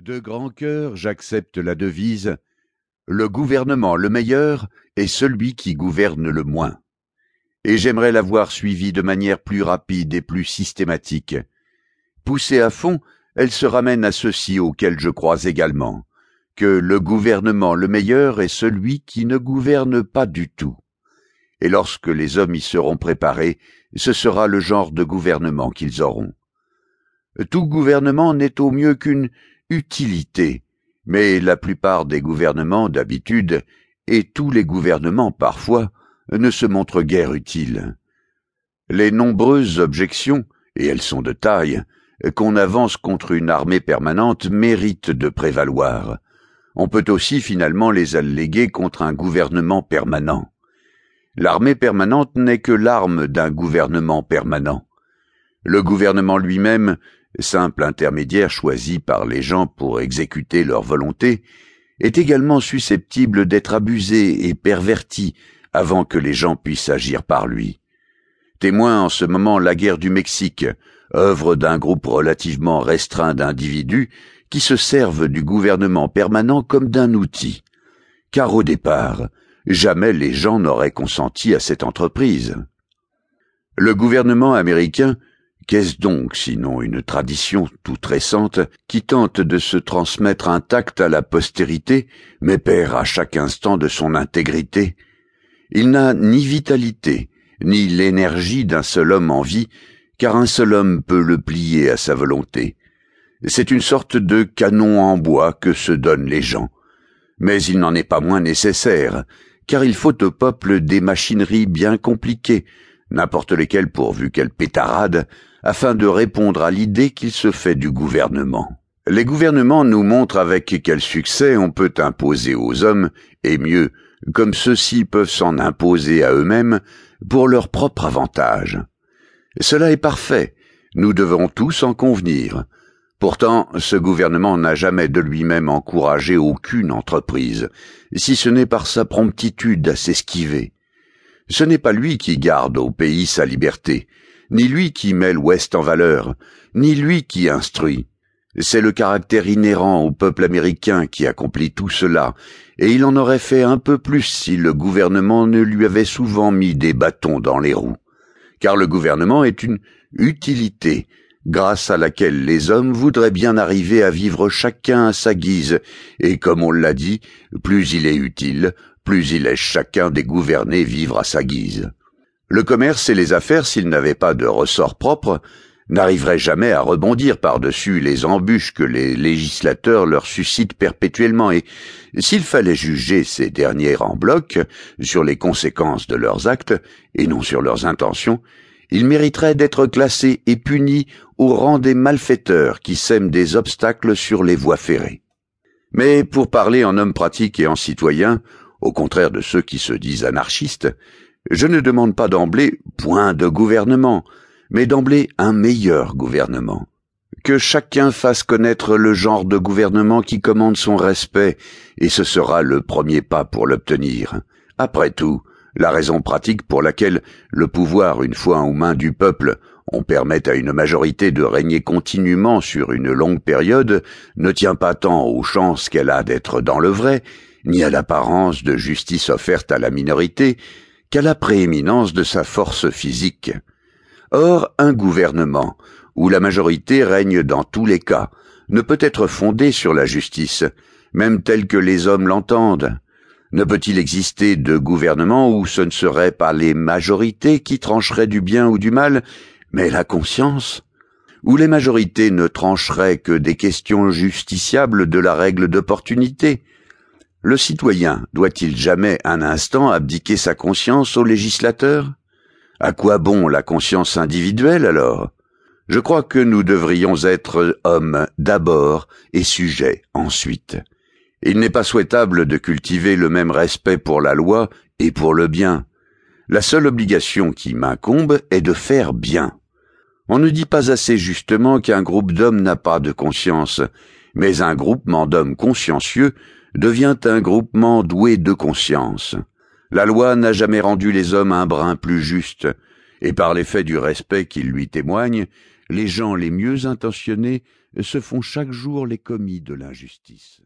De grand cœur, j'accepte la devise Le gouvernement le meilleur est celui qui gouverne le moins. Et j'aimerais l'avoir suivie de manière plus rapide et plus systématique. Poussée à fond, elle se ramène à ceci auquel je crois également, que le gouvernement le meilleur est celui qui ne gouverne pas du tout. Et lorsque les hommes y seront préparés, ce sera le genre de gouvernement qu'ils auront. Tout gouvernement n'est au mieux qu'une utilité, mais la plupart des gouvernements d'habitude, et tous les gouvernements parfois, ne se montrent guère utiles. Les nombreuses objections, et elles sont de taille, qu'on avance contre une armée permanente méritent de prévaloir. On peut aussi finalement les alléguer contre un gouvernement permanent. L'armée permanente n'est que l'arme d'un gouvernement permanent. Le gouvernement lui-même simple intermédiaire choisi par les gens pour exécuter leur volonté, est également susceptible d'être abusé et perverti avant que les gens puissent agir par lui. Témoin en ce moment la guerre du Mexique, œuvre d'un groupe relativement restreint d'individus qui se servent du gouvernement permanent comme d'un outil. Car au départ, jamais les gens n'auraient consenti à cette entreprise. Le gouvernement américain Qu'est-ce donc sinon une tradition toute récente qui tente de se transmettre intacte à la postérité, mais perd à chaque instant de son intégrité? Il n'a ni vitalité, ni l'énergie d'un seul homme en vie, car un seul homme peut le plier à sa volonté. C'est une sorte de canon en bois que se donnent les gens. Mais il n'en est pas moins nécessaire, car il faut au peuple des machineries bien compliquées, n'importe lesquelles pourvu qu'elles pétaradent, afin de répondre à l'idée qu'il se fait du gouvernement. Les gouvernements nous montrent avec quel succès on peut imposer aux hommes, et mieux, comme ceux-ci peuvent s'en imposer à eux-mêmes pour leur propre avantage. Cela est parfait, nous devons tous en convenir. Pourtant, ce gouvernement n'a jamais de lui-même encouragé aucune entreprise, si ce n'est par sa promptitude à s'esquiver. Ce n'est pas lui qui garde au pays sa liberté, ni lui qui met l'Ouest en valeur, ni lui qui instruit. C'est le caractère inhérent au peuple américain qui accomplit tout cela, et il en aurait fait un peu plus si le gouvernement ne lui avait souvent mis des bâtons dans les roues. Car le gouvernement est une utilité, grâce à laquelle les hommes voudraient bien arriver à vivre chacun à sa guise, et comme on l'a dit, plus il est utile, plus il laisse chacun des gouvernés vivre à sa guise. Le commerce et les affaires, s'ils n'avaient pas de ressort propre, n'arriveraient jamais à rebondir par-dessus les embûches que les législateurs leur suscitent perpétuellement, et s'il fallait juger ces derniers en bloc sur les conséquences de leurs actes, et non sur leurs intentions, ils mériteraient d'être classés et punis au rang des malfaiteurs qui sèment des obstacles sur les voies ferrées. Mais pour parler en homme pratique et en citoyen, au contraire de ceux qui se disent anarchistes, je ne demande pas d'emblée point de gouvernement, mais d'emblée un meilleur gouvernement. Que chacun fasse connaître le genre de gouvernement qui commande son respect, et ce sera le premier pas pour l'obtenir. Après tout, la raison pratique pour laquelle le pouvoir, une fois aux mains du peuple, on permet à une majorité de régner continuellement sur une longue période, ne tient pas tant aux chances qu'elle a d'être dans le vrai, ni à l'apparence de justice offerte à la minorité, qu'à la prééminence de sa force physique. Or, un gouvernement, où la majorité règne dans tous les cas, ne peut être fondé sur la justice, même tel que les hommes l'entendent. Ne peut-il exister de gouvernement où ce ne seraient pas les majorités qui trancheraient du bien ou du mal, mais la conscience? Où les majorités ne trancheraient que des questions justiciables de la règle d'opportunité, le citoyen doit-il jamais un instant abdiquer sa conscience au législateur? À quoi bon la conscience individuelle alors? Je crois que nous devrions être hommes d'abord et sujets ensuite. Il n'est pas souhaitable de cultiver le même respect pour la loi et pour le bien. La seule obligation qui m'incombe est de faire bien. On ne dit pas assez justement qu'un groupe d'hommes n'a pas de conscience, mais un groupement d'hommes consciencieux devient un groupement doué de conscience. La loi n'a jamais rendu les hommes un brin plus juste, et par l'effet du respect qu'ils lui témoignent, les gens les mieux intentionnés se font chaque jour les commis de l'injustice.